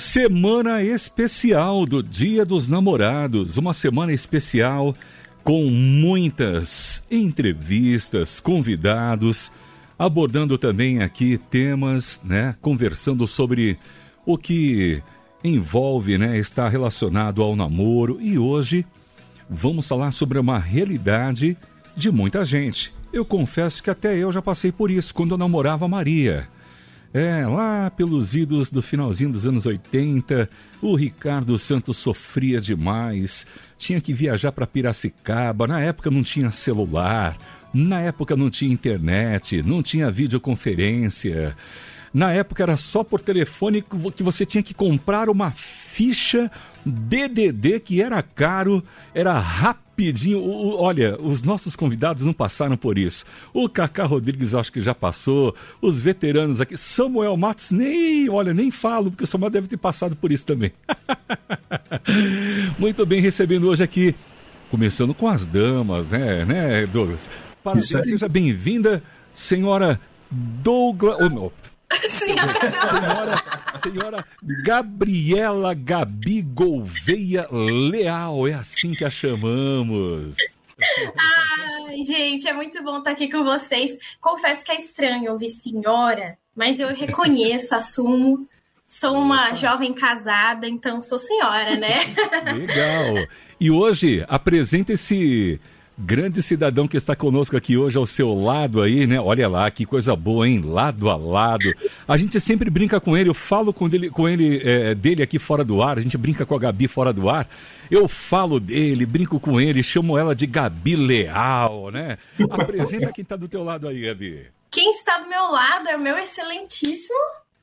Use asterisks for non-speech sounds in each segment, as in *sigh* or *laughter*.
Semana especial do Dia dos Namorados, uma semana especial com muitas entrevistas, convidados, abordando também aqui temas, né, conversando sobre o que envolve, né, está relacionado ao namoro e hoje vamos falar sobre uma realidade de muita gente. Eu confesso que até eu já passei por isso quando eu namorava Maria. É, lá pelos idos do finalzinho dos anos 80, o Ricardo Santos sofria demais. Tinha que viajar para Piracicaba. Na época não tinha celular, na época não tinha internet, não tinha videoconferência. Na época era só por telefone que você tinha que comprar uma ficha DDD que era caro, era rapidinho. olha, os nossos convidados não passaram por isso. O Cacá Rodrigues acho que já passou, os veteranos aqui, Samuel Matos nem, olha, nem falo, porque o Samuel deve ter passado por isso também. *laughs* Muito bem, recebendo hoje aqui, começando com as damas, né, né, Douglas? Parabéns, seja bem-vinda, senhora Douglas. Oh, senhora, senhora Gabriela Gabi Gouveia Leal, é assim que a chamamos. Ai, gente, é muito bom estar aqui com vocês. Confesso que é estranho ouvir senhora, mas eu reconheço, assumo. Sou uma jovem casada, então sou senhora, né? Legal. E hoje apresenta esse grande cidadão que está conosco aqui hoje ao seu lado aí, né? Olha lá, que coisa boa, hein? Lado a lado. A gente sempre brinca com ele, eu falo com, dele, com ele é, dele aqui fora do ar, a gente brinca com a Gabi fora do ar. Eu falo dele, brinco com ele, chamo ela de Gabi Leal, né? Apresenta quem está do teu lado aí, Gabi. Quem está do meu lado é o meu excelentíssimo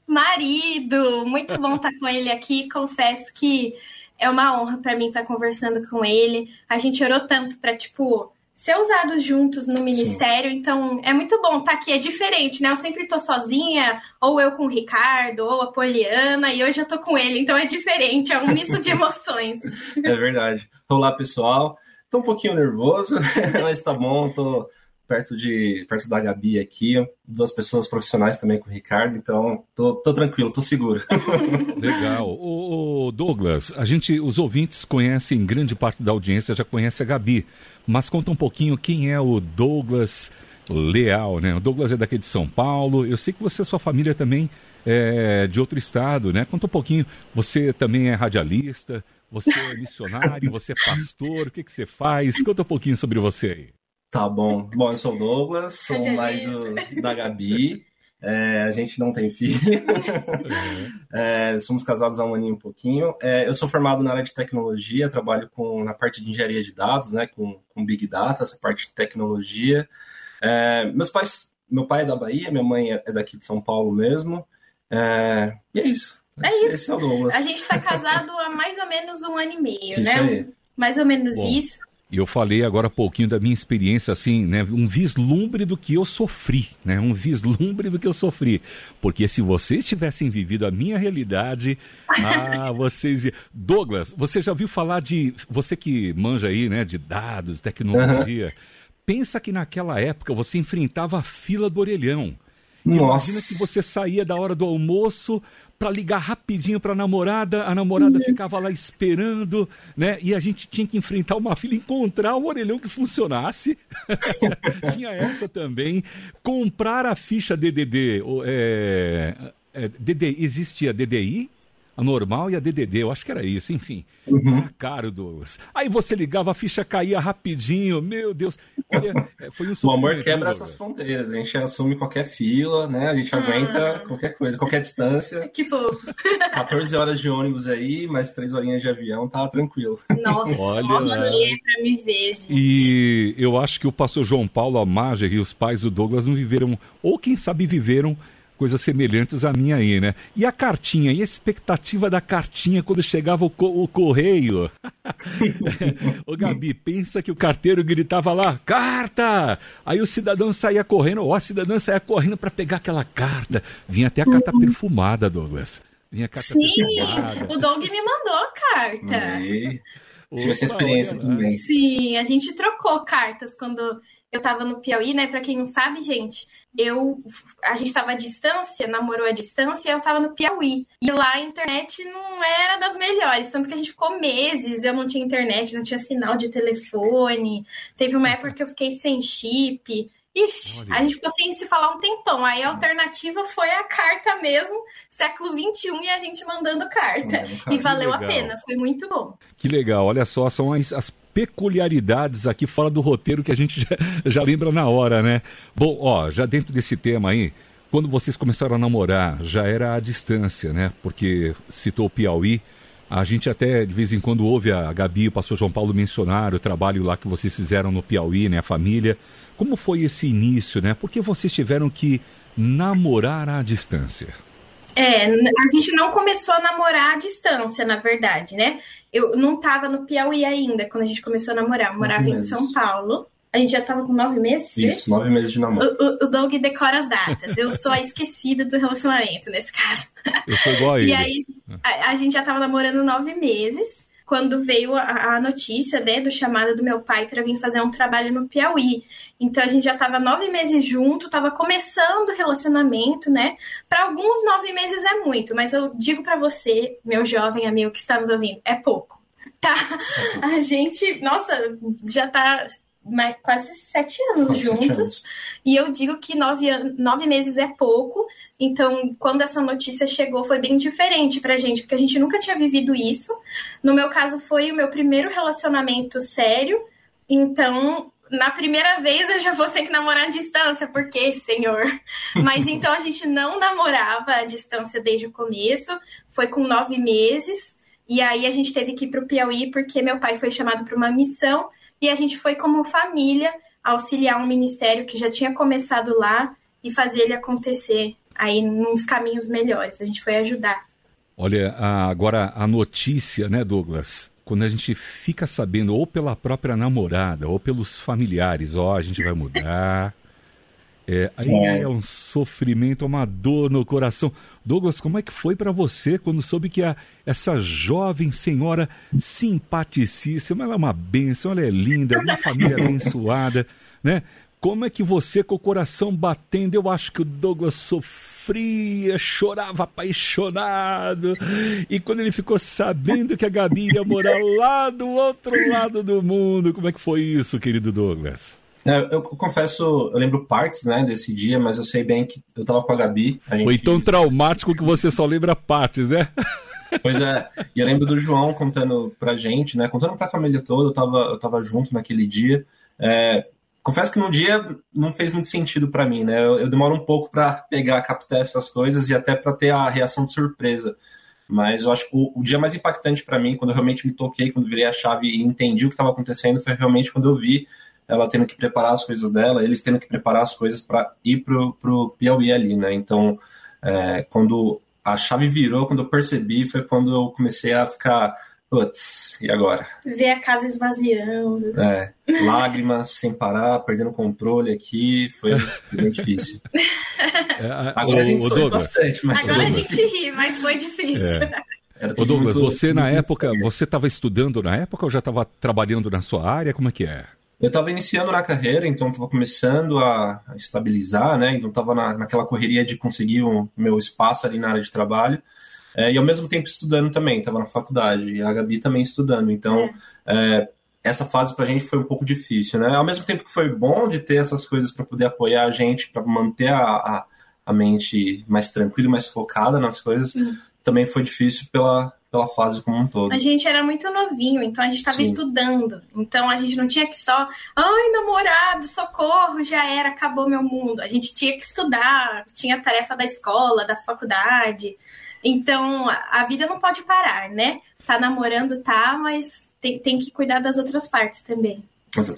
marido. Muito bom estar com ele aqui. Confesso que é uma honra para mim estar conversando com ele. A gente orou tanto para tipo ser usados juntos no ministério, Sim. então é muito bom estar aqui, é diferente, né? Eu sempre tô sozinha, ou eu com o Ricardo, ou a Poliana, e hoje eu tô com ele, então é diferente, é um misto de *laughs* emoções. é verdade. Olá, pessoal. Tô um pouquinho nervoso, *laughs* mas tá bom, tô perto de perto da Gabi aqui, duas pessoas profissionais também com o Ricardo, então tô, tô tranquilo, tô seguro. *laughs* Legal. O, Douglas, a gente, os ouvintes conhecem, grande parte da audiência já conhece a Gabi, mas conta um pouquinho quem é o Douglas Leal, né? O Douglas é daqui de São Paulo. Eu sei que você e sua família também é de outro estado, né? Conta um pouquinho. Você também é radialista, você é missionário, você é pastor, o que, que você faz? Conta um pouquinho sobre você aí. Tá bom. Bom, eu sou o Douglas, sou o marido da Gabi. É, a gente não tem filho. *laughs* é, somos casados há um aninho e um pouquinho. É, eu sou formado na área de tecnologia, trabalho com, na parte de engenharia de dados, né, com, com Big Data, essa parte de tecnologia. É, meus pais, meu pai é da Bahia, minha mãe é, é daqui de São Paulo mesmo. É, e é isso. É esse, isso. Esse é o Douglas. A gente está casado há mais ou menos um ano e meio, isso né? Aí. Mais ou menos Bom. isso. E eu falei agora um pouquinho da minha experiência, assim, né? Um vislumbre do que eu sofri, né? Um vislumbre do que eu sofri. Porque se vocês tivessem vivido a minha realidade, *laughs* ah, vocês. Douglas, você já ouviu falar de. Você que manja aí, né? De dados, tecnologia. Uhum. Pensa que naquela época você enfrentava a fila do orelhão. Nossa. Imagina que você saía da hora do almoço, para ligar rapidinho para a namorada, a namorada uhum. ficava lá esperando, né? E a gente tinha que enfrentar uma fila, encontrar um orelhão que funcionasse. *laughs* tinha essa também. Comprar a ficha DDD. É, é, DD, existia DDI? A normal e a DDD, eu acho que era isso, enfim. Uhum. Ah, caro, Douglas. Aí você ligava, a ficha caía rapidinho, meu Deus. Olha, é, foi um O amor quebra essas fronteiras, a gente assume qualquer fila, né? A gente ah. aguenta qualquer coisa, qualquer distância. Que fofo. *laughs* 14 horas de ônibus aí, mais 3 horinhas de avião, tá tranquilo. Nossa, olha lá. pra me ver, gente. E eu acho que o pastor João Paulo, a Marger e os pais do Douglas não viveram, ou quem sabe viveram coisas semelhantes a minha aí, né? E a cartinha, e a expectativa da cartinha quando chegava o, co o correio? *laughs* Ô Gabi, pensa que o carteiro gritava lá, carta! Aí o cidadão saía correndo, ó, a cidadã saía correndo para pegar aquela carta. Vinha até a carta uhum. perfumada, Douglas. Vinha a carta Sim, perfumada. o Doug me mandou carta. Tive essa experiência também. Sim, a gente trocou cartas quando eu tava no Piauí, né? Pra quem não sabe, gente, eu a gente tava à distância, namorou à distância, e eu tava no Piauí. E lá a internet não era das melhores, tanto que a gente ficou meses, eu não tinha internet, não tinha sinal de telefone. Teve uma época que eu fiquei sem chip. Ixi, Olha. a gente ficou sem se falar um tempão. Aí a alternativa foi a carta mesmo, século XXI, e a gente mandando carta. e valeu a pena, foi muito bom. Que legal, olha só, são as, as peculiaridades aqui fora do roteiro que a gente *laughs* já, já lembra na hora, né? Bom, ó, já dentro desse tema aí, quando vocês começaram a namorar, já era à distância, né? Porque citou o Piauí. A gente até de vez em quando ouve a Gabi e o pastor João Paulo mencionar o trabalho lá que vocês fizeram no Piauí, né? A família. Como foi esse início, né? Por que vocês tiveram que namorar à distância? É, a gente não começou a namorar à distância, na verdade, né? Eu não estava no Piauí ainda quando a gente começou a namorar. Eu morava em São Paulo. A gente já estava com nove meses? Isso, nove meses de namoro. O, o, Doug decora as datas. Eu sou a esquecida do relacionamento, nesse caso. Eu sou igual a ele. E aí, a, a gente já estava namorando nove meses quando veio a, a notícia né, do chamado do meu pai para vir fazer um trabalho no Piauí. Então a gente já estava nove meses junto, estava começando o relacionamento, né? Para alguns nove meses é muito, mas eu digo para você, meu jovem amigo que está nos ouvindo, é pouco. Tá? A gente, nossa, já tá quase sete anos quase juntos. Sete anos. E eu digo que nove, nove meses é pouco. Então, quando essa notícia chegou, foi bem diferente pra gente, porque a gente nunca tinha vivido isso. No meu caso, foi o meu primeiro relacionamento sério. Então, na primeira vez eu já vou ter que namorar à distância, porque, senhor? *laughs* Mas então a gente não namorava à distância desde o começo, foi com nove meses. E aí a gente teve que ir para o Piauí porque meu pai foi chamado para uma missão e a gente foi como família auxiliar um ministério que já tinha começado lá e fazer ele acontecer aí nos caminhos melhores. A gente foi ajudar. Olha, agora a notícia, né, Douglas? Quando a gente fica sabendo, ou pela própria namorada, ou pelos familiares, ó, a gente vai mudar, é, aí é. é um sofrimento, uma dor no coração. Douglas, como é que foi para você quando soube que a, essa jovem senhora simpaticíssima, ela é uma bênção, ela é linda, uma *laughs* família abençoada, né? Como é que você, com o coração batendo, eu acho que o Douglas sofria, chorava apaixonado. E quando ele ficou sabendo que a Gabi ia morar lá do outro lado do mundo, como é que foi isso, querido Douglas? Eu, eu, confesso, eu lembro partes, né, desse dia, mas eu sei bem que eu tava com a Gabi. A gente... Foi tão traumático que você só lembra partes, né? *laughs* Pois é, e eu lembro do João contando pra gente, né, contando pra família toda, eu tava, eu tava junto naquele dia. É, confesso que no dia não fez muito sentido para mim, né, eu, eu, demoro um pouco para pegar, captar essas coisas e até para ter a reação de surpresa. Mas eu acho que o, o dia mais impactante para mim, quando eu realmente me toquei, quando virei a chave e entendi o que estava acontecendo, foi realmente quando eu vi ela tendo que preparar as coisas dela, eles tendo que preparar as coisas para ir pro, pro Piauí ali, né? Então, é, quando a chave virou, quando eu percebi, foi quando eu comecei a ficar, putz, e agora? Ver a casa esvaziando. É, lágrimas sem parar, perdendo controle aqui, foi, foi bem difícil. *laughs* É, agora o, a gente sorri bastante, mas Agora a gente ri, mas foi difícil. É. *laughs* Ô Douglas, muito, você na época, você estava estudando na época ou já estava trabalhando na sua área? Como é que é? Eu estava iniciando na carreira, então estava começando a, estabilizar, né? Então estava na, naquela correria de conseguir o meu espaço ali na área de trabalho. É, e ao mesmo tempo estudando também, estava na faculdade, e a Gabi também estudando. Então, é, essa fase para a gente foi um pouco difícil, né? Ao mesmo tempo que foi bom de ter essas coisas para poder apoiar a gente, para manter a, a, a, mente mais tranquila, mais focada nas coisas, Sim. também foi difícil pela, pela fase como um todo. A gente era muito novinho, então a gente estava estudando. Então a gente não tinha que só, ai, namorado, socorro, já era, acabou meu mundo. A gente tinha que estudar, tinha tarefa da escola, da faculdade. Então a vida não pode parar, né? Tá namorando, tá, mas tem, tem que cuidar das outras partes também.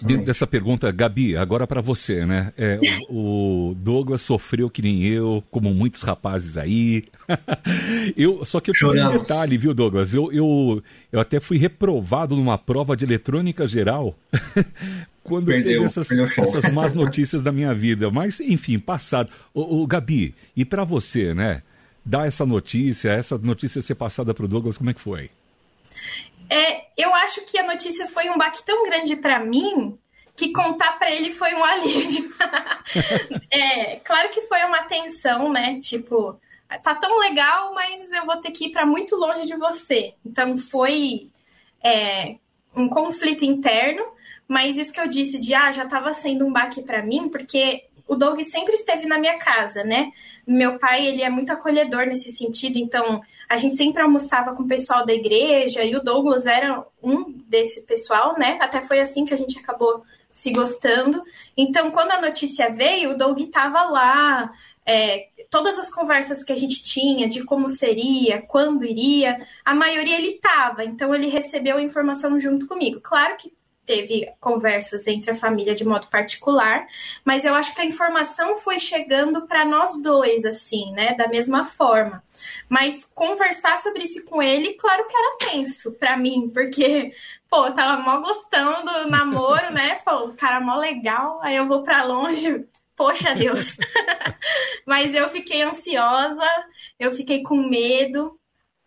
Dentro dessa pergunta, Gabi, agora para você, né? É, o, o, Douglas sofreu que nem eu, como muitos rapazes aí. *laughs* eu, só que eu tive um detalhe, viu, Douglas? Eu, eu, eu até fui reprovado numa prova de eletrônica geral *laughs* quando perdeu, teve essas, essas más notícias da minha vida. Mas, enfim, passado. O, o Gabi, e para você, né? Dar essa notícia, essa notícia ser passada para o Douglas, como é que foi? É, eu acho que a notícia foi um baque tão grande para mim que contar para ele foi um *laughs* alívio. *laughs* é, claro que foi uma tensão, né? Tipo, tá tão legal, mas eu vou ter que ir para muito longe de você. Então foi é, um conflito interno, mas isso que eu disse de ah, já estava sendo um baque para mim, porque o Doug sempre esteve na minha casa, né? Meu pai, ele é muito acolhedor nesse sentido, então a gente sempre almoçava com o pessoal da igreja e o Douglas era um desse pessoal, né? Até foi assim que a gente acabou se gostando. Então, quando a notícia veio, o Doug estava lá, é, todas as conversas que a gente tinha de como seria, quando iria, a maioria ele estava, então ele recebeu a informação junto comigo. Claro que teve conversas entre a família de modo particular, mas eu acho que a informação foi chegando para nós dois, assim, né, da mesma forma. Mas conversar sobre isso com ele, claro que era tenso para mim, porque, pô, eu tava mó gostando do namoro, né? Pô, cara mó legal, aí eu vou para longe, poxa Deus. *laughs* mas eu fiquei ansiosa, eu fiquei com medo.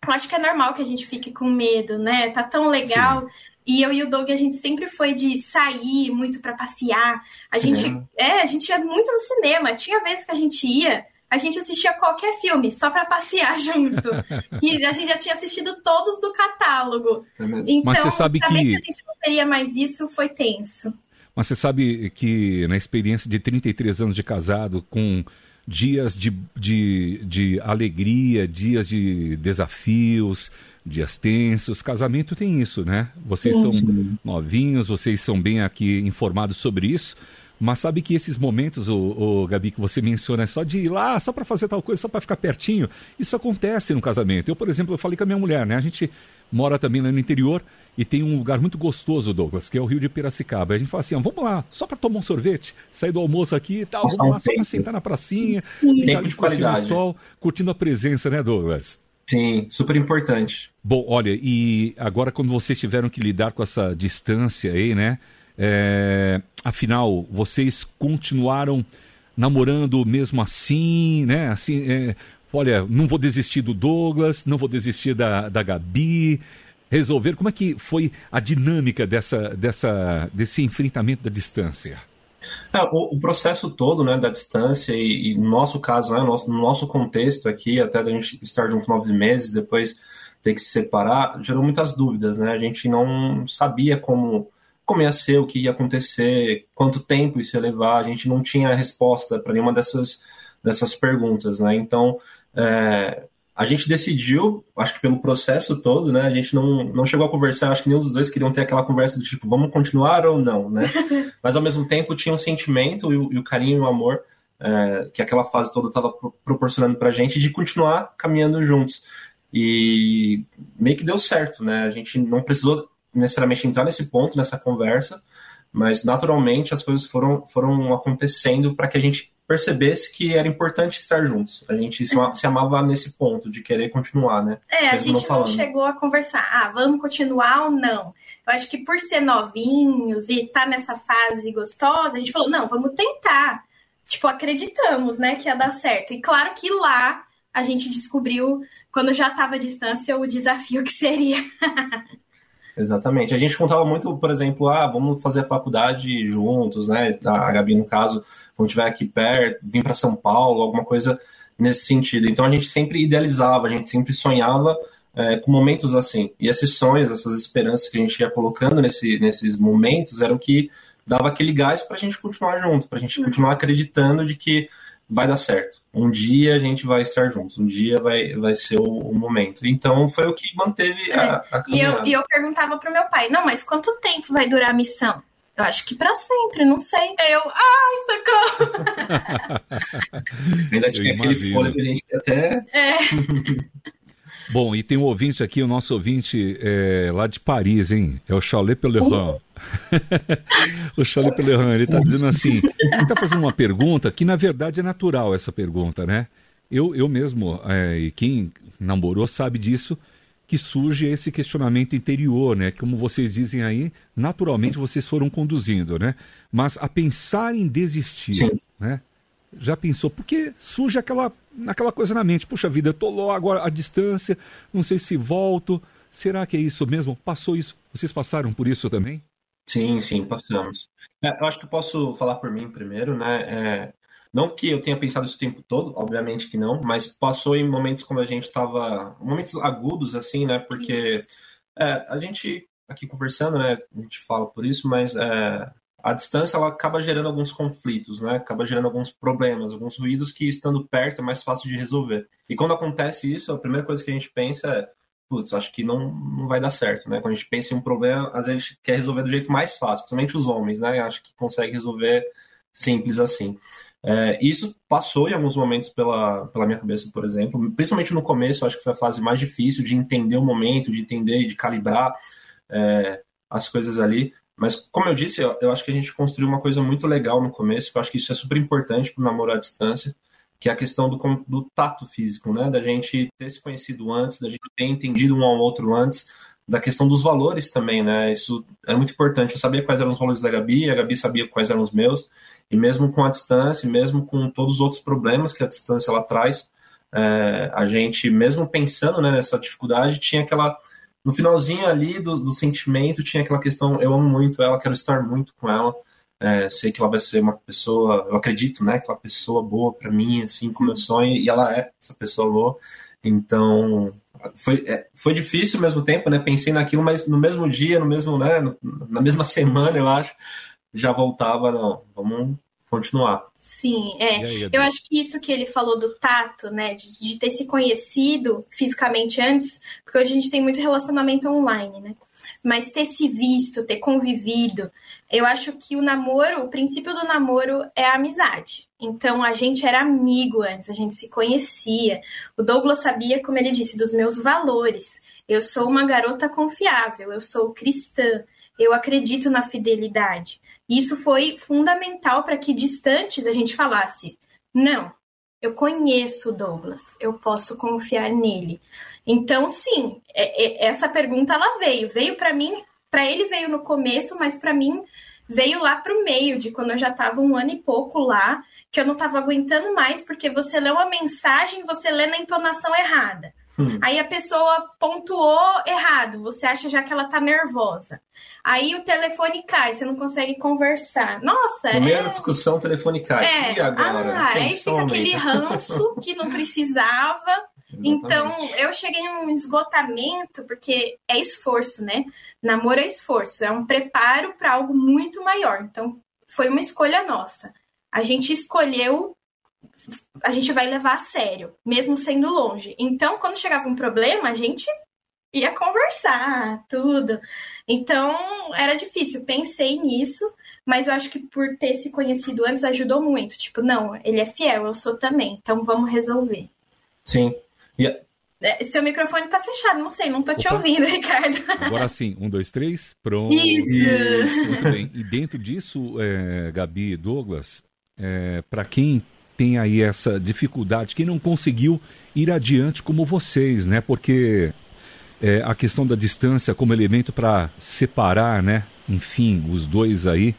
Eu acho que é normal que a gente fique com medo, né? Tá tão legal. Sim e eu e o Doug, a gente sempre foi de sair muito para passear. A gente, é, a gente ia muito no cinema. Tinha vezes que a gente ia, a gente assistia qualquer filme só para passear *laughs* junto. e a gente já tinha assistido todos do catálogo. É então, Mas você sabe que... que a gente não teria mais isso foi tenso. Mas você sabe que na experiência de 33 anos de casado, com dias de, de, de alegria, dias de desafios, dias tensos. Casamento tem isso, né? Vocês são novinhos, vocês são bem aqui informados sobre isso. Mas sabe que esses momentos, o, o Gabi, que você menciona, é só de ir lá, só para fazer tal coisa, só para ficar pertinho, isso acontece no casamento. Eu, por exemplo, eu falei com a minha mulher, né? A gente mora também lá no interior e tem um lugar muito gostoso, Douglas, que é o Rio de Piracicaba. A gente fala assim, ah, vamos lá, só para tomar um sorvete, sair do almoço aqui e tal, vamos lá, só para sentar na pracinha, ficar ali curtindo o sol, curtindo a presença, né, Douglas? Sim, super importante. Bom, olha, e agora quando vocês tiveram que lidar com essa distância aí, né? É, afinal, vocês continuaram namorando mesmo assim, né? Assim, é, olha, não vou desistir do Douglas, não vou desistir da, da Gabi. Resolver, como é que foi a dinâmica dessa, dessa, desse enfrentamento da distância? É, o, o, processo todo né, da distância e, e no nosso caso, né, no, nosso, no nosso contexto aqui, até a gente estar junto nove meses, depois ter que se separar, gerou muitas dúvidas. Né? A gente não sabia como, como ia ser, o que ia acontecer, quanto tempo isso ia levar, a gente não tinha resposta para nenhuma dessas, dessas perguntas. Né? Então, é, a gente decidiu, acho que pelo processo todo, né? A gente não, não chegou a conversar, acho que nenhum dos dois queriam ter aquela conversa do tipo, vamos continuar ou não, né? *laughs* Mas ao mesmo tempo tinha um sentimento e o, e o carinho e o amor é, que aquela fase toda estava proporcionando pra gente de continuar caminhando juntos. E meio que deu certo, né? A gente não precisou necessariamente entrar nesse ponto, nessa conversa, mas naturalmente as coisas foram, foram acontecendo para que a gente percebesse que era importante estar juntos. A gente se, se, amava nesse ponto de querer continuar, né? É, a gente não, chegou a conversar, ah, vamos continuar ou não. Eu acho que por ser novinhos e estar tá nessa fase gostosa, a gente falou, não, vamos tentar. Tipo, acreditamos, né, que ia dar certo. E claro que lá a gente descobriu, quando já estava à distância, o desafio que seria. *laughs* Exatamente. A gente contava muito, por exemplo, ah, vamos fazer a faculdade juntos, né? A Gabi, no caso, quando estiver aqui perto, vir para São Paulo, alguma coisa nesse sentido. Então a gente sempre idealizava, a gente sempre sonhava é, com momentos assim. E esses sonhos, essas esperanças que a gente ia colocando nesse, nesses momentos, eram que dava aquele gás para a gente continuar junto, para a gente continuar acreditando de que vai dar certo. Um dia a gente vai estar juntos, um dia vai, vai ser o, o momento. Então foi o que manteve é. a, a e eu, e eu perguntava pro meu pai, não, mas quanto tempo vai durar a missão? Eu acho que para sempre, não sei. Eu, ai, socorro! *laughs* Ainda tinha aquele fôlego que a gente até. É. *laughs* Bom, e tem um ouvinte aqui, o nosso ouvinte é, lá de Paris, hein? É o Chalet Pelerin. *laughs* o Charlie Pellerran, ele está dizendo assim, ele está fazendo uma pergunta que na verdade é natural essa pergunta, né? Eu, eu mesmo, é, e quem namorou sabe disso, que surge esse questionamento interior, né? Como vocês dizem aí, naturalmente vocês foram conduzindo, né? Mas a pensar em desistir, Sim. né? Já pensou? Porque surge aquela, aquela coisa na mente, puxa vida, eu tô lá agora à distância, não sei se volto, será que é isso mesmo? Passou isso? Vocês passaram por isso também? Sim, sim, passamos. É, eu acho que eu posso falar por mim primeiro, né? É, não que eu tenha pensado isso o tempo todo, obviamente que não, mas passou em momentos como a gente estava. momentos agudos, assim, né? Porque é, a gente aqui conversando, né? A gente fala por isso, mas é, a distância ela acaba gerando alguns conflitos, né? Acaba gerando alguns problemas, alguns ruídos que estando perto é mais fácil de resolver. E quando acontece isso, a primeira coisa que a gente pensa é, putz, acho que não, não vai dar certo, né? Quando a gente pensa em um problema, às vezes a gente quer resolver do jeito mais fácil, principalmente os homens, né? Acho que consegue resolver simples assim. É, isso passou em alguns momentos pela, pela minha cabeça, por exemplo, principalmente no começo, acho que foi a fase mais difícil de entender o momento, de entender, de calibrar é, as coisas ali. Mas, como eu disse, eu, eu, acho que a gente construiu uma coisa muito legal no começo, eu acho que isso é super importante para o namoro à distância, que é a questão do, do tato físico, né? Da gente ter se conhecido antes, da gente ter entendido um ao outro antes, da questão dos valores também, né? Isso era muito importante. Eu sabia quais eram os valores da Gabi, a Gabi sabia quais eram os meus, e mesmo com a distância, mesmo com todos os outros problemas que a distância ela traz, é, a gente, mesmo pensando né, nessa dificuldade, tinha aquela. No finalzinho ali do, do sentimento, tinha aquela questão: eu amo muito ela, quero estar muito com ela. É, sei que ela vai ser uma pessoa, eu acredito, né, aquela pessoa boa para mim, assim como eu sonho, e ela é essa pessoa boa. Então, foi, é, foi difícil ao mesmo tempo, né? Pensei naquilo, mas no mesmo dia, no mesmo, né, na mesma semana, eu acho, já voltava, não, vamos continuar. Sim, é. Aí, eu acho que isso que ele falou do tato, né, de, de, ter se conhecido fisicamente antes, porque hoje a gente tem muito relacionamento online, né? Mas ter se visto, ter convivido, eu acho que o namoro, o princípio do namoro é a amizade. Então a gente era amigo antes, a gente se conhecia. O Douglas sabia, como ele disse, dos meus valores. Eu sou uma garota confiável, eu sou cristã, eu acredito na fidelidade. Isso foi fundamental para que distantes a gente falasse: não, eu conheço o Douglas, eu posso confiar nele. Então, sim, é, é, essa pergunta ela veio. Veio para mim, para ele veio no começo, mas para mim veio lá para o meio, de quando eu já estava um ano e pouco lá, que eu não estava aguentando mais, porque você lê uma mensagem, você lê na entonação errada. Hum. Aí a pessoa pontuou errado, você acha já que ela tá nervosa. Aí o telefone cai, você não consegue conversar. Nossa, no é. discussão, o telefone cai. É. E agora? Ah, aí fica aquele ranço *laughs* que não precisava. Então, eu cheguei em um esgotamento, porque é esforço, né? Namoro é esforço, é um preparo para algo muito maior. Então, foi uma escolha nossa. A gente escolheu a gente vai levar a sério, mesmo sendo longe. Então, quando chegava um problema, a gente ia conversar, tudo. Então, era difícil. Pensei nisso, mas eu acho que por ter se conhecido antes ajudou muito. Tipo, não, ele é fiel, eu sou também. Então, vamos resolver. Sim. Yeah. É, seu microfone tá fechado, não sei, não tô te Opa. ouvindo, *laughs* Ricardo. Agora sim, um, dois, três, pronto. Isso. Isso. Muito bem. E dentro disso, é, Gabi e Douglas, é, para quem tem aí essa dificuldade, que não conseguiu ir adiante como vocês, né? Porque é, a questão da distância como elemento para separar, né? Enfim, os dois aí.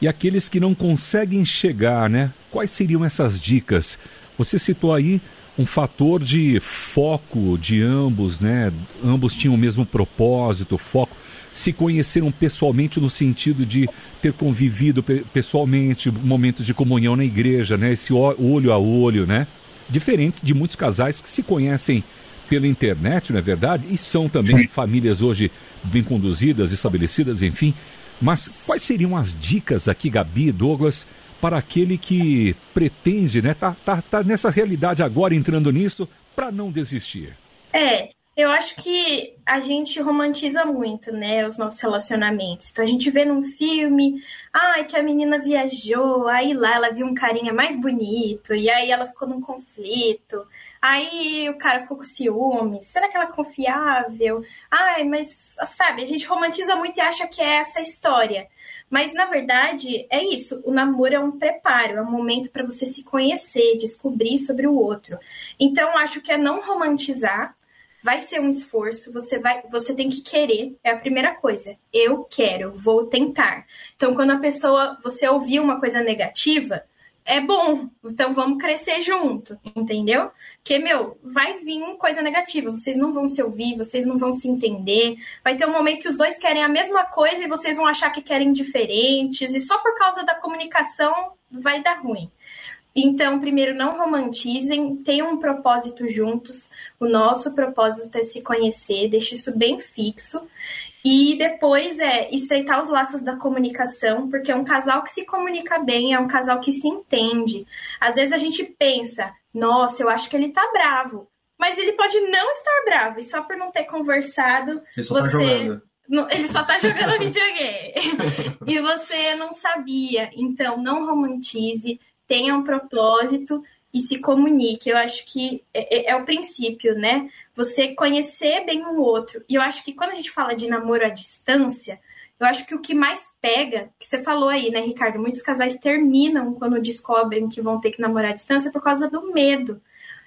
E aqueles que não conseguem chegar, né? Quais seriam essas dicas? Você citou aí um fator de foco de ambos, né? Ambos tinham o mesmo propósito, foco se conheceram pessoalmente no sentido de ter convivido pessoalmente, momentos de comunhão na igreja, né? Esse olho a olho, né? Diferentes de muitos casais que se conhecem pela internet, não é verdade? E são também Sim. famílias hoje bem conduzidas, estabelecidas, enfim. Mas quais seriam as dicas aqui, Gabi e Douglas, para aquele que pretende, né? Tá, tá, tá nessa realidade agora, entrando nisso, para não desistir? É, eu acho que a gente romantiza muito, né, os nossos relacionamentos. Então a gente vê num filme, ai, que a menina viajou, aí lá ela viu um carinha mais bonito, e aí ela ficou num conflito. Aí o cara ficou com ciúmes. Será que ela é confiável? Ai, mas sabe, a gente romantiza muito e acha que é essa história. Mas na verdade é isso. O namoro é um preparo, é um momento para você se conhecer, descobrir sobre o outro. Então acho que é não romantizar, vai ser um esforço, você vai, você tem que querer, é a primeira coisa. Eu quero, vou tentar. Então, quando a pessoa, você ouvir uma coisa negativa, é bom, então vamos crescer junto, entendeu? Porque, meu, vai vir coisa negativa, vocês não vão se ouvir, vocês não vão se entender, vai ter um momento que os dois querem a mesma coisa e vocês vão achar que querem diferentes, e só por causa da comunicação vai dar ruim. Então, primeiro, não romantizem, tenham um propósito juntos. O nosso propósito é se conhecer, deixe isso bem fixo. E depois é estreitar os laços da comunicação, porque é um casal que se comunica bem, é um casal que se entende. Às vezes a gente pensa, nossa, eu acho que ele tá bravo. Mas ele pode não estar bravo, e só por não ter conversado, ele só tá você. Tá. *laughs* Ele só tá jogando *laughs* videogame. *laughs* e você não sabia. Então, não romantize, tenha um propósito e se comunique. Eu acho que é, é, é, o princípio, né? Você conhecer bem um outro. E eu acho que quando a gente fala de namoro à distância, eu acho que o que mais pega, que você falou aí, né, Ricardo? Muitos casais terminam quando descobrem que vão ter que namorar à distância por causa do medo.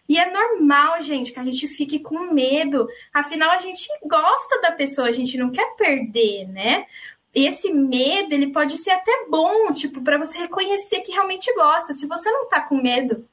E é normal, gente, que a gente fique com medo. Afinal, a gente gosta da pessoa, a gente não quer perder, né? Esse medo, ele pode ser até bom, tipo, para você reconhecer que realmente gosta. Se você não tá com medo,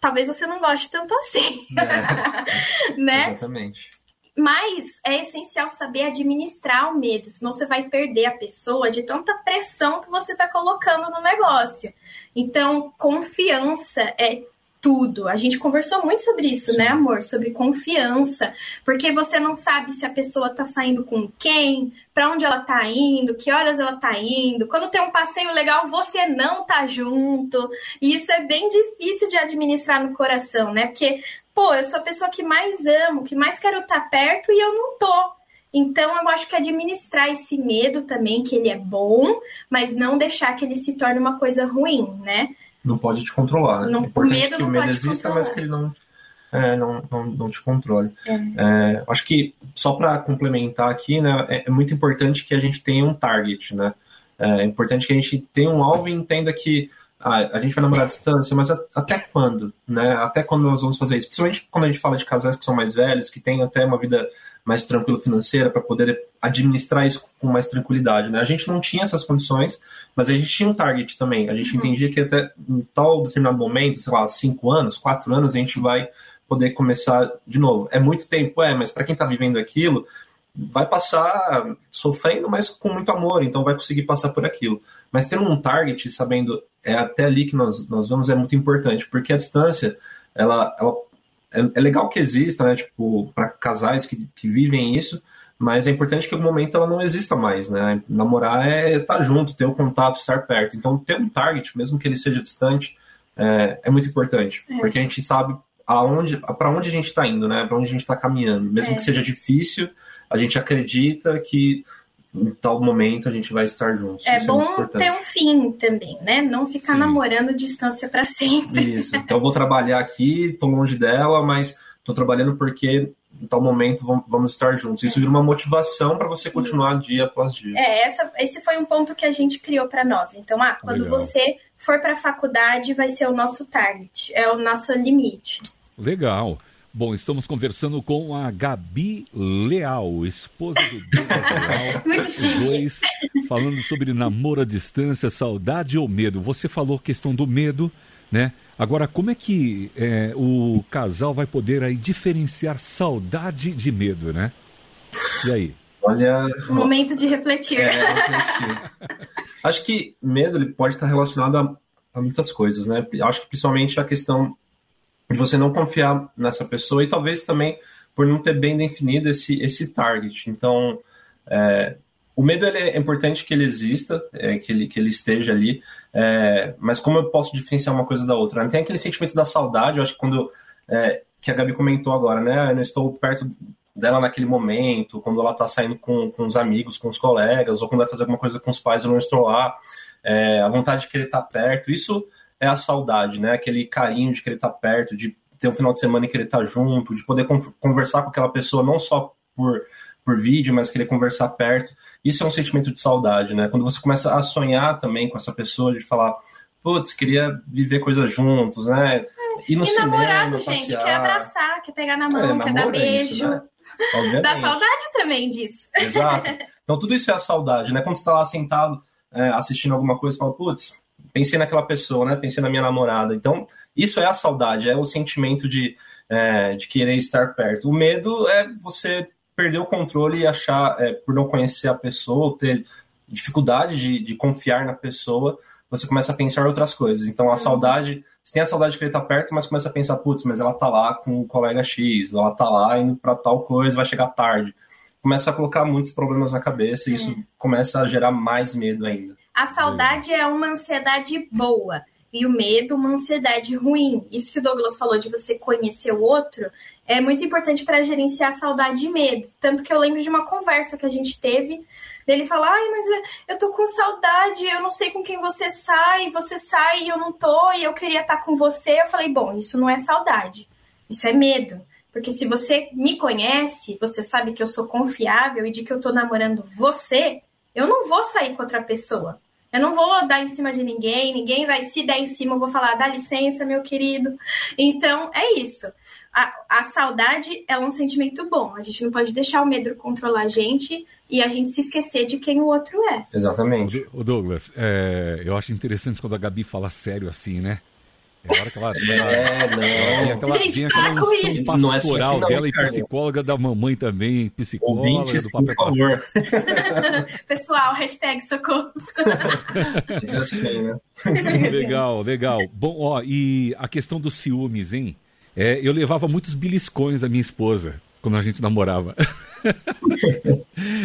talvez você não goste tanto assim. É. *laughs* né? Exatamente. Mas é essencial saber administrar o medo, senão você vai perder a pessoa de tanta pressão que você está colocando no negócio. Então, confiança é tudo. A gente conversou muito sobre isso, né, amor? Sobre confiança, porque você não sabe se a pessoa tá saindo com quem, para onde ela tá indo, que horas ela tá indo. Quando tem um passeio legal, você não tá junto. E isso é bem difícil de administrar no coração, né? Porque, pô, eu sou a pessoa que mais amo, que mais quero estar tá perto e eu não tô. Então, eu acho que administrar esse medo também, que ele é bom, mas não deixar que ele se torne uma coisa ruim, né? Não pode te controlar. Né? Não, é importante medo que o medo exista, mas que ele não, é, não, não, não, te controle. É. É, acho que, só para complementar aqui, né, é, é, muito importante que a gente tenha um target, né? É importante que a gente tenha um alvo e entenda que ah, a gente vai namorar à distância, mas a, até quando? Né? Até quando nós vamos fazer isso? Principalmente quando a gente fala de casais que são mais velhos, que têm até uma vida mais tranquila financeira para poder administrar isso com mais tranquilidade. Né? A gente não tinha essas condições, mas a gente tinha um target também. A gente uhum. entendia que até em tal determinado momento, sei lá, cinco anos, quatro anos, a gente vai poder começar de novo. É muito tempo, é, mas para quem está vivendo aquilo, vai passar sofrendo, mas com muito amor, então vai conseguir passar por aquilo. Mas tendo um target, sabendo é até ali que nós, nós vamos, é muito importante, porque a distância, ela, ela é, é legal que exista, né? Tipo, para casais que, que vivem isso, mas é importante que no momento ela não exista mais, né? Namorar é estar tá junto, ter o um contato, estar perto. Então, ter um target, mesmo que ele seja distante, é, é muito importante, é. porque a gente sabe aonde, para onde a gente está indo, né? Para onde a gente está caminhando. Mesmo é. que seja difícil, a gente acredita que em tal momento a gente vai estar juntos. É Isso é bom é ter um fim também, né? Não ficar Sim. namorando distância para sempre. Isso. Então eu vou trabalhar aqui, tô longe dela, mas tô trabalhando porque em tal momento vamos estar juntos. Isso vira uma motivação para você continuar Isso. dia após dia. É, essa, esse foi um ponto que a gente criou para nós. Então, ah, quando Legal. você for para a faculdade, vai ser o nosso target, é o nosso limite. Legal. Bom, estamos conversando com a Gabi Leal, esposa do Douglas *laughs* Leal. Muito chique. Dois, falando sobre namoro à distância, saudade ou medo. Você falou questão do medo, né? Agora, como é que é, o casal vai poder aí diferenciar saudade de medo, né? E aí? Olha. Momento de refletir. É, refletir. Acho que medo ele pode estar relacionado a, a muitas coisas, né? Acho que principalmente a questão de você não confiar nessa pessoa e talvez também por não ter bem definido esse, esse target. Então, é, o medo é importante que ele exista, é, que, ele, que ele esteja ali, é, mas como eu posso diferenciar uma coisa da outra? Né? Tem aquele sentimento da saudade, eu acho que quando. É, que a Gabi comentou agora, né? Eu não estou perto dela naquele momento, quando ela está saindo com, com os amigos, com os colegas, ou quando vai fazer alguma coisa com os pais, eu não estou lá. É, a vontade de querer estar perto, isso é a saudade, né? Aquele carinho de querer estar perto, de ter um final de semana e querer estar junto, de poder conversar com aquela pessoa não só por, por vídeo, mas querer conversar perto. Isso é um sentimento de saudade, né? Quando você começa a sonhar também com essa pessoa, de falar, putz, queria viver coisas juntos, né? Ir no e cinema, namorado, passear. gente, quer abraçar, quer pegar na mão, é, quer dar beijo. Isso, né? *laughs* Dá saudade também disso. Exato. *laughs* Então tudo isso é a saudade, né? Quando você está lá sentado é, assistindo alguma coisa, você fala, putz, pensei naquela pessoa, né? Pensei na minha namorada. Então, isso é a saudade, é o sentimento de, é, de querer estar perto. O medo é você perder o controle e achar, é, por não conhecer a pessoa, ou ter dificuldade de, de confiar na pessoa, você começa a pensar outras coisas. Então, a uhum. saudade, você tem a saudade de querer estar perto, mas começa a pensar, putz, mas ela tá lá com o colega X, ela tá lá indo para tal coisa, vai chegar tarde. Começa a colocar muitos problemas na cabeça e isso é. começa a gerar mais medo ainda. A saudade é uma ansiedade boa e o medo, uma ansiedade ruim. Isso que o Douglas falou de você conhecer o outro é muito importante para gerenciar saudade e medo. Tanto que eu lembro de uma conversa que a gente teve dele falar: ai, mas eu tô com saudade, eu não sei com quem você sai, você sai e eu não tô, e eu queria estar tá com você. Eu falei: bom, isso não é saudade, isso é medo. Porque se você me conhece, você sabe que eu sou confiável e de que eu tô namorando você, eu não vou sair com outra pessoa. Eu não vou dar em cima de ninguém, ninguém vai se der em cima, eu vou falar, dá licença, meu querido. Então, é isso. A, a saudade é um sentimento bom. A gente não pode deixar o medo controlar a gente e a gente se esquecer de quem o outro é. Exatamente. O Douglas, é, eu acho interessante quando a Gabi fala sério assim, né? É a hora que ela. *laughs* É, não. Aquela, Gente, tem aquela pastoral não é dela e psicóloga da mamãe também, psicóloga Ouvintes, do Por favor. *laughs* Pessoal, hashtag socorro. *laughs* É assim, né? Legal, legal. Bom, ó, e a questão dos ciúmes, hein? É, eu levava muitos beliscões da minha esposa quando a gente namorava.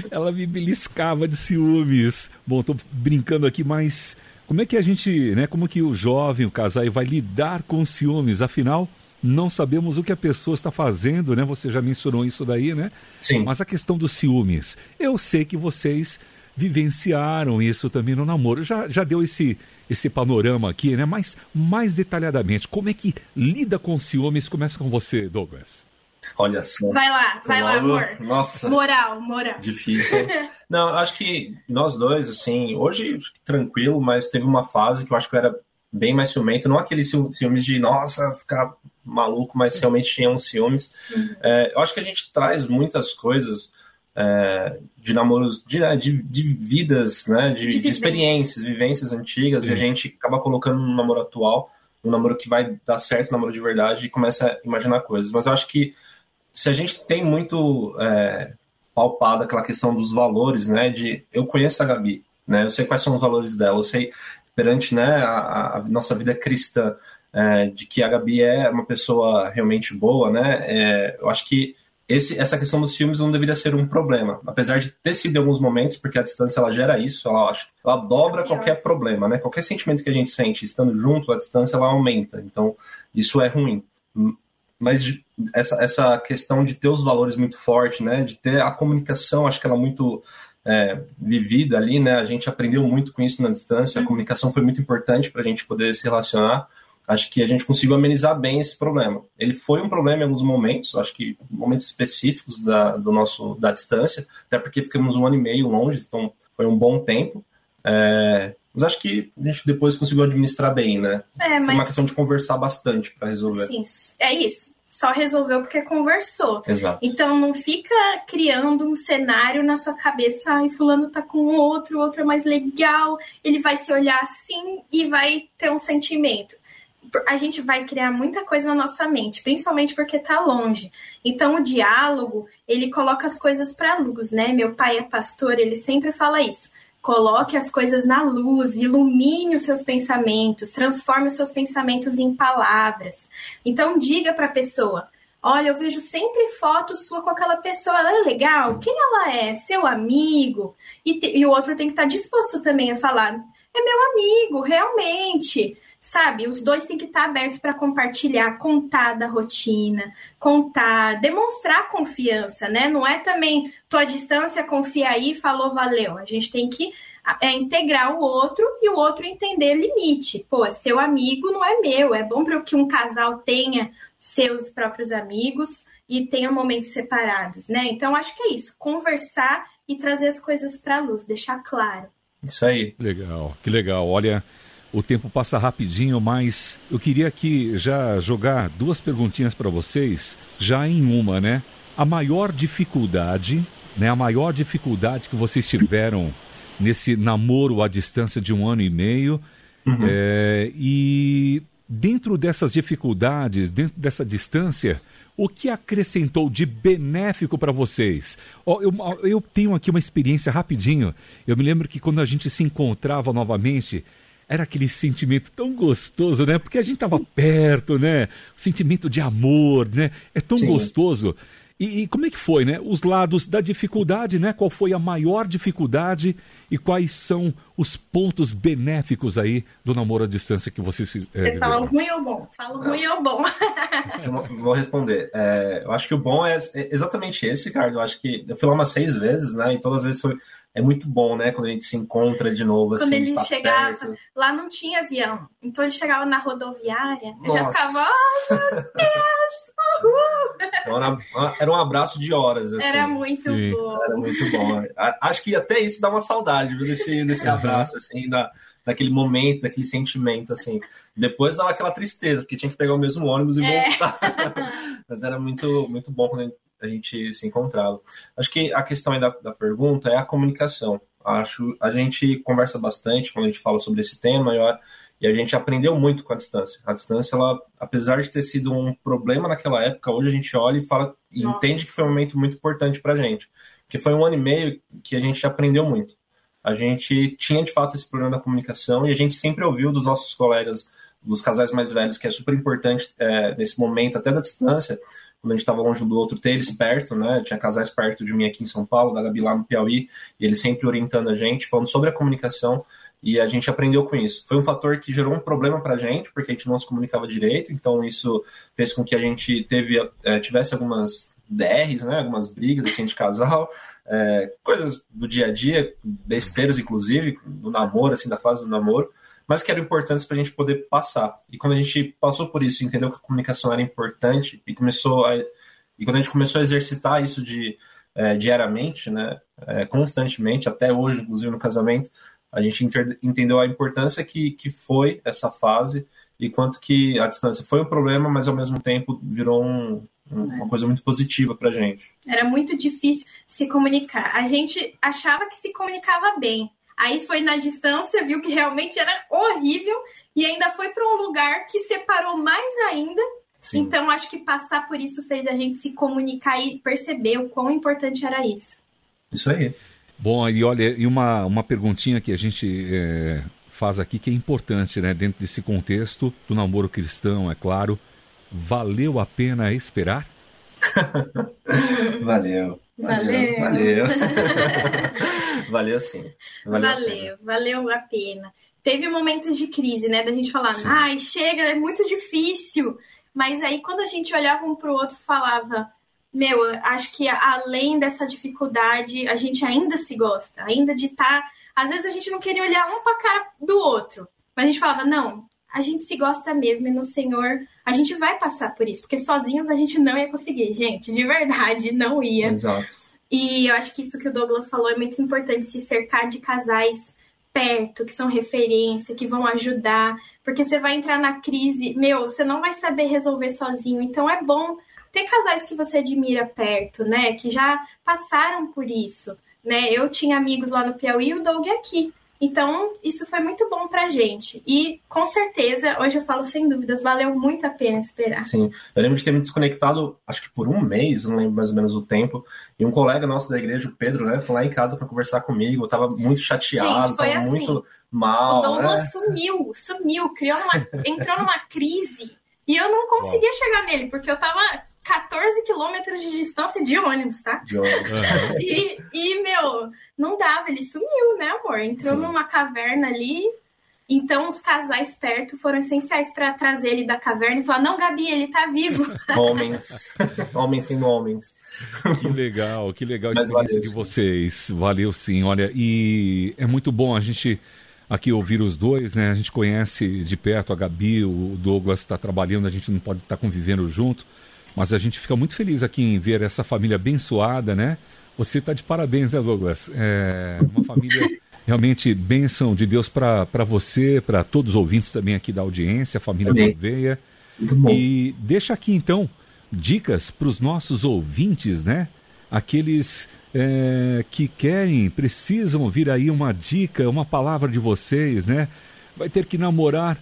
Ela me beliscava de ciúmes. Bom, tô brincando aqui, mas como é que a gente, né, como que o jovem, o casal vai lidar com ciúmes? Afinal, não sabemos o que a pessoa está fazendo, né? Você já mencionou isso daí, né? Sim. Mas a questão dos ciúmes, eu sei que vocês vivenciaram isso também no namoro. Já, já deu esse, esse panorama aqui, né? Mas mais detalhadamente, como é que lida com ciúmes? Começa com você, Douglas. Olha só. Vai lá, vai Logo, lá, amor. Nossa. Moral, moral. Difícil. *laughs* Não, acho que nós dois, assim, hoje tranquilo, mas teve uma fase que eu acho que eu era bem mais ciumento. Não aqueles ciúmes de, nossa, ficar maluco, mas realmente tinha uns ciúmes. Uhum. É, eu acho que a gente traz muitas coisas é, de namoros, de, né, de, de vidas, né, de, de, de experiências, vivências antigas, Sim. e a gente acaba colocando no namoro atual, um namoro que vai dar certo, um namoro de verdade, e começa a imaginar coisas. Mas eu acho que se a gente tem muito é, palpado aquela questão dos valores, né, de eu conheço a Gabi, né, eu sei quais são os valores dela, eu sei perante, né, a, a nossa vida cristã, é, de que a Gabi é uma pessoa realmente boa, né, é, eu acho que esse, essa questão dos filmes não deveria ser um problema, apesar de ter sido em alguns momentos, porque a distância ela gera isso, ela, ela dobra é qualquer problema, né? Qualquer sentimento que a gente sente estando junto, a distância ela aumenta, então isso é ruim. Mas essa, essa questão de ter os valores muito forte, né? De ter a comunicação, acho que ela é muito é, vivida ali, né? A gente aprendeu muito com isso na distância, a uhum. comunicação foi muito importante para a gente poder se relacionar acho que a gente conseguiu amenizar bem esse problema. Ele foi um problema em alguns momentos, acho que momentos específicos da, do nosso, da distância, até porque ficamos um ano e meio longe, então foi um bom tempo. É, mas acho que a gente depois conseguiu administrar bem, né? É, foi mas... uma questão de conversar bastante para resolver. Sim, é isso. Só resolveu porque conversou. Exato. Então não fica criando um cenário na sua cabeça, ai, fulano tá com outro, outro é mais legal, ele vai se olhar assim e vai ter um sentimento a gente vai criar muita coisa na nossa mente, principalmente porque está longe. Então, o diálogo, ele coloca as coisas para luz, né? Meu pai é pastor, ele sempre fala isso. Coloque as coisas na luz, ilumine os seus pensamentos, transforme os seus pensamentos em palavras. Então, diga para a pessoa: Olha, eu vejo sempre foto sua com aquela pessoa, ela é legal? Quem ela é? Seu amigo? E, te, e o outro tem que estar tá disposto também a falar: É meu amigo, realmente sabe? Os dois têm que estar abertos para compartilhar, contar da rotina, contar, demonstrar confiança, né? Não é também tua distância, confia aí, falou, valeu. A gente tem que é, integrar o outro e o outro entender limite. Pô, é seu amigo não é meu. É bom para que um casal tenha seus próprios amigos e tenha momentos separados, né? Então acho que é isso, conversar e trazer as coisas para a luz, deixar claro. Isso aí. Legal, que legal. Olha, o tempo passa rapidinho, mas eu queria aqui já jogar duas perguntinhas para vocês, já em uma, né? A maior dificuldade, né? A maior dificuldade que vocês tiveram *laughs* nesse namoro à distância de um ano e meio Uhum. É, e dentro dessas dificuldades, dentro dessa distância, o que acrescentou de benéfico para vocês? Oh, eu, eu tenho aqui uma experiência rapidinho. Eu me lembro que quando a gente se encontrava novamente, era aquele sentimento tão gostoso, né? Porque a gente estava perto, né? O sentimento de amor, né? É tão Sim. gostoso. E, e, como é que foi, né? Os lados da dificuldade, né? Qual foi a maior dificuldade e quais são os pontos benéficos aí do namoro à distância que vocês é, Você fala ruim ou bom? Falo ruim ou bom? *laughs* Vou responder. É, eu acho que o bom é, é exatamente esse, cara. Eu acho que eu fui lá umas seis vezes, né? E todas as vezes foi é muito bom, né? Quando a gente se encontra de novo. Quando assim, ele tá chegava, perto. lá não tinha avião. Então ele chegava na rodoviária, eu já ficava, oh meu Deus! Então, era, era, um abraço de horas. Assim. Era muito Sim. bom. Era muito bom. Acho que até isso dá uma saudade, viu, desse, desse abraço, assim, da, daquele momento, daquele sentimento, assim. Depois dava aquela tristeza, porque tinha que pegar o mesmo ônibus e é. voltar. *laughs* Mas era muito, muito bom quando a gente se encontrava. Acho que a questão da, da pergunta é a comunicação. Acho a gente conversa bastante quando a gente fala sobre esse tema e a gente aprendeu muito com a distância. A distância, ela, apesar de ter sido um problema naquela época, hoje a gente olha e fala e entende que foi um momento muito importante para a gente, porque foi um ano e meio que a gente aprendeu muito. A gente tinha de fato esse problema da comunicação e a gente sempre ouviu dos nossos colegas, dos casais mais velhos, que é super importante é, nesse momento, até da distância, quando a gente estava longe um do outro, ter eles perto, né? Tinha casais perto de mim aqui em São Paulo, da Gabi lá no Piauí, e eles sempre orientando a gente, falando sobre a comunicação, e a gente aprendeu com isso. Foi um fator que gerou um problema para a gente, porque a gente não se comunicava direito, então isso fez com que a gente teve, é, tivesse algumas DRs, né? Algumas brigas assim, de casal, é, coisas do dia a dia, besteiras, inclusive, do namoro, assim, da fase do namoro mas que eram importantes para a gente poder passar. E quando a gente passou por isso, entendeu que a comunicação era importante e começou a, e quando a gente começou a exercitar isso de é, diariamente, né, é, constantemente, até hoje, inclusive no casamento, a gente entendeu a importância que, que foi essa fase e quanto que a distância foi um problema, mas ao mesmo tempo virou um, um, uma coisa muito positiva para gente. Era muito difícil se comunicar. A gente achava que se comunicava bem, Aí foi na distância, viu que realmente era horrível e ainda foi para um lugar que separou mais ainda. Sim. Então acho que passar por isso fez a gente se comunicar e perceber o quão importante era isso. Isso aí. Bom, e olha, e uma, uma perguntinha que a gente é, faz aqui que é importante, né? Dentro desse contexto do namoro cristão, é claro. Valeu a pena esperar? *laughs* Valeu. Valeu. Valeu. valeu *laughs* sim. Valeu, valeu, valeu a pena. Teve momentos de crise, né? Da gente falar, sim. ai, chega, é muito difícil. Mas aí quando a gente olhava um pro outro falava, meu, acho que além dessa dificuldade, a gente ainda se gosta, ainda de estar. Tá... Às vezes a gente não queria olhar um pra cara do outro. Mas a gente falava, não, a gente se gosta mesmo e no Senhor a gente vai passar por isso, porque sozinhos a gente não ia conseguir, gente, de verdade, não ia. Exato. E eu acho que isso que o Douglas falou é muito importante, se cercar de casais perto, que são referência, que vão ajudar, porque você vai entrar na crise, meu, você não vai saber resolver sozinho, então é bom ter casais que você admira perto, né, que já passaram por isso, né, eu tinha amigos lá no Piauí e o Doug aqui, então, isso foi muito bom pra gente. E, com certeza, hoje eu falo sem dúvidas, valeu muito a pena esperar. Sim. Eu lembro de ter me desconectado, acho que por um mês, não lembro mais ou menos o tempo. E um colega nosso da igreja, o Pedro, né, foi lá em casa para conversar comigo. Eu tava muito chateado, gente, tava assim, muito mal. O Douglas né? sumiu, sumiu, criou uma, entrou numa crise. E eu não conseguia Bom. chegar nele, porque eu tava 14 quilômetros de distância de ônibus, tá? De ônibus. e, e, meu, não dava, ele sumiu, né, amor? Entrou Sim. numa caverna ali. Então, os casais perto foram essenciais para trazer ele da caverna e falar: Não, Gabi, ele tá vivo. *laughs* Homens. homens sendo homens. Que legal, que legal a experiência valeu, de vocês. Valeu sim. Olha, e é muito bom a gente aqui ouvir os dois, né? A gente conhece de perto a Gabi, o Douglas está trabalhando, a gente não pode estar tá convivendo junto, mas a gente fica muito feliz aqui em ver essa família abençoada, né? Você está de parabéns, né, Douglas? É uma família realmente bênção de Deus para você, para todos os ouvintes também aqui da audiência, a família Gouveia. E deixa aqui então dicas para os nossos ouvintes, né? Aqueles é, que querem, precisam ouvir aí uma dica, uma palavra de vocês, né? vai ter que namorar,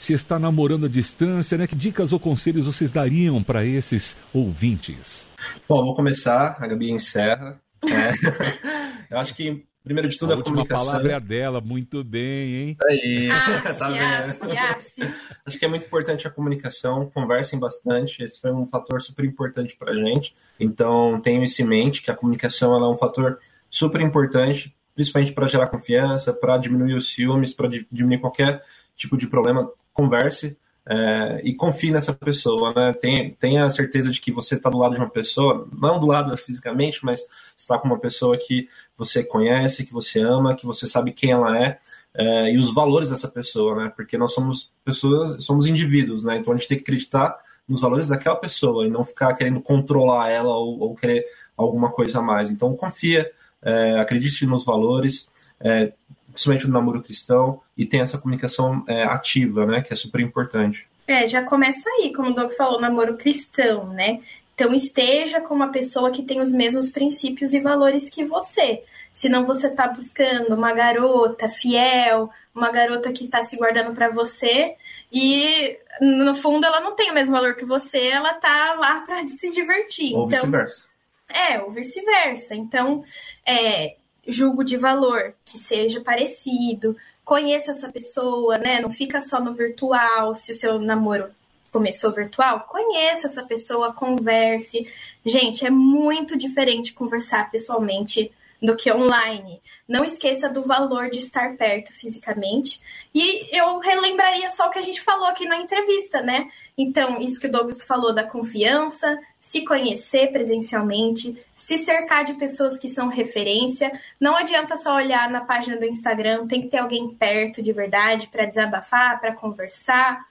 se está namorando à distância, né? Que dicas ou conselhos vocês dariam para esses ouvintes? Bom, vou começar, a Gabi encerra. É. *laughs* Eu acho que Primeiro de tudo, a, a comunicação. A palavra é dela, muito bem, hein? Aí, ah, *laughs* tá vendo? Acho que é muito importante a comunicação, conversem bastante, esse foi um fator super importante pra gente. Então, tenham isso em mente, que a comunicação é um fator super importante, principalmente para gerar confiança, para diminuir os ciúmes, para diminuir qualquer tipo de problema. Converse, é, e confie nessa pessoa, né? Tenha, tenha a certeza de que você está do lado de uma pessoa, não do lado fisicamente, mas está com uma pessoa que você conhece, que você ama, que você sabe quem ela é, é, e os valores dessa pessoa, né? Porque nós somos pessoas, somos indivíduos, né? Então a gente tem que acreditar nos valores daquela pessoa e não ficar querendo controlar ela ou, ou querer alguma coisa a mais. Então confia, é, acredite nos valores, é, principalmente no namoro cristão, e tem essa comunicação é, ativa, né, que é super importante. É, já começa aí, como o Doug falou, namoro cristão, né? Então esteja com uma pessoa que tem os mesmos princípios e valores que você. Senão você está buscando uma garota fiel, uma garota que está se guardando para você e no fundo ela não tem o mesmo valor que você, ela tá lá para *laughs* se divertir. Ou então, vice-versa. É, ou vice-versa. Então, é, julgo de valor, que seja parecido, conheça essa pessoa, né? Não fica só no virtual, se o seu namoro começou virtual, conheça essa pessoa, converse. Gente, é muito diferente conversar pessoalmente do que online. Não esqueça do valor de estar perto fisicamente. E eu relembraria só o que a gente falou aqui na entrevista, né? Então, isso que o Douglas falou da confiança, se conhecer presencialmente, se cercar de pessoas que são referência. Não adianta só olhar na página do Instagram, tem que ter alguém perto de verdade para desabafar, para conversar.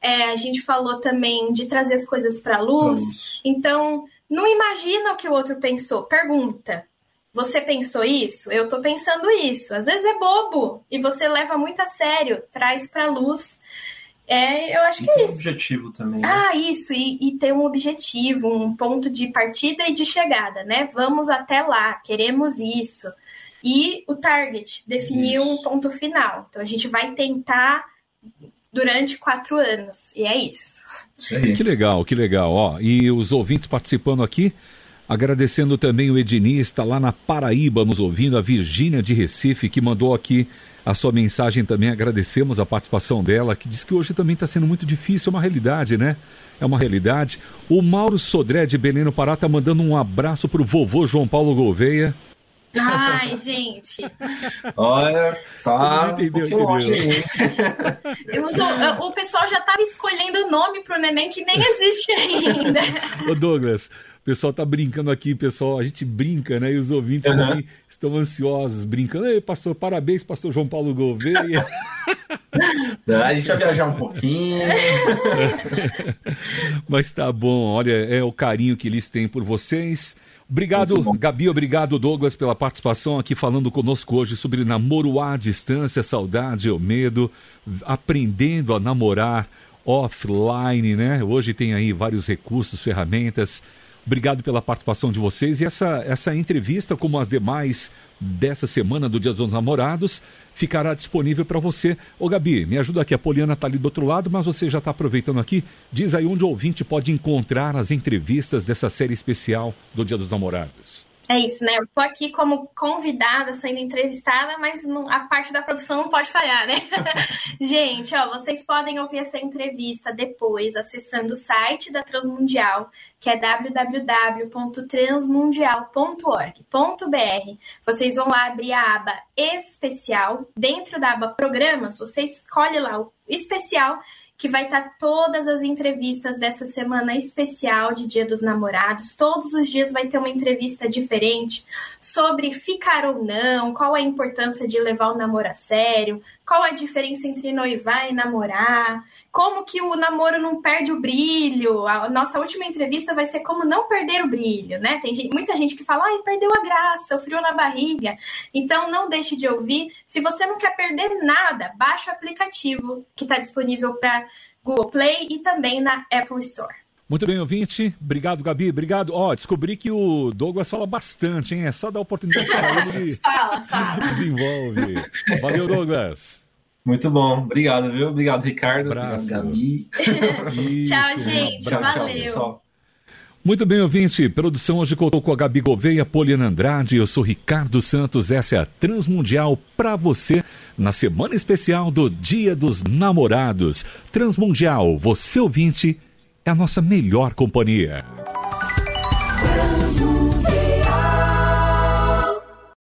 É, a gente falou também de trazer as coisas para a luz. Então, não imagina o que o outro pensou. Pergunta. Você pensou isso? Eu tô pensando isso. Às vezes é bobo e você leva muito a sério, traz pra luz. É, eu acho e que é isso. objetivo também. Né? Ah, isso, e, e ter um objetivo, um ponto de partida e de chegada, né? Vamos até lá, queremos isso. E o target, definir um ponto final. Então a gente vai tentar durante quatro anos. E é isso. isso que legal, que legal. Ó, e os ouvintes participando aqui, Agradecendo também o Ednista lá na Paraíba nos ouvindo, a Virgínia de Recife, que mandou aqui a sua mensagem também. Agradecemos a participação dela, que diz que hoje também está sendo muito difícil, é uma realidade, né? É uma realidade. O Mauro Sodré de Belém no Pará está mandando um abraço para o vovô João Paulo Gouveia. Ai, gente. Olha, tá. Entendeu, entendeu. o, o pessoal já estava escolhendo o nome para o neném que nem existe ainda. Ô Douglas, o pessoal tá brincando aqui, pessoal. A gente brinca, né? E os ouvintes uhum. também estão ansiosos, brincando. Ei, pastor, parabéns, pastor João Paulo Gouveia. *laughs* a gente vai viajar um pouquinho. *laughs* Mas tá bom, olha, é o carinho que eles têm por vocês. Obrigado, Gabi, obrigado, Douglas, pela participação aqui falando conosco hoje sobre namoro à distância, saudade ou medo, aprendendo a namorar offline, né? Hoje tem aí vários recursos, ferramentas Obrigado pela participação de vocês e essa, essa entrevista, como as demais dessa semana do Dia dos Namorados, ficará disponível para você. Ô Gabi, me ajuda aqui, a Poliana está ali do outro lado, mas você já está aproveitando aqui. Diz aí onde o ouvinte pode encontrar as entrevistas dessa série especial do Dia dos Namorados. É isso, né? Eu tô aqui como convidada, sendo entrevistada, mas não, a parte da produção não pode falhar, né? *laughs* Gente, ó, vocês podem ouvir essa entrevista depois acessando o site da Transmundial, que é www.transmundial.org.br. Vocês vão lá abrir a aba especial. Dentro da aba programas, você escolhe lá o especial que vai estar tá todas as entrevistas dessa semana especial de Dia dos Namorados. Todos os dias vai ter uma entrevista diferente sobre ficar ou não, qual a importância de levar o namoro a sério, qual a diferença entre noivar e namorar, como que o namoro não perde o brilho. A nossa última entrevista vai ser como não perder o brilho, né? Tem gente, muita gente que fala, ai, perdeu a graça, o frio na barriga. Então não deixe de ouvir. Se você não quer perder nada, baixe o aplicativo que está disponível para Google Play e também na Apple Store. Muito bem, ouvinte. Obrigado, Gabi. Obrigado. Ó, oh, descobri que o Douglas fala bastante, hein? É só dar oportunidade para ele. *laughs* fala, fala. Desenvolve. Valeu, Douglas. Muito bom. Obrigado, viu? Obrigado, Ricardo. Abraço. Obrigado, Gabi. *laughs* Isso, tchau, gente. Tchau, Valeu. Tchau, Muito bem, ouvinte. Produção hoje contou com a Gabi Gouveia, Poliana Andrade. Eu sou Ricardo Santos. Essa é a Transmundial para você na semana especial do Dia dos Namorados. Transmundial, você ouvinte, é a nossa melhor companhia.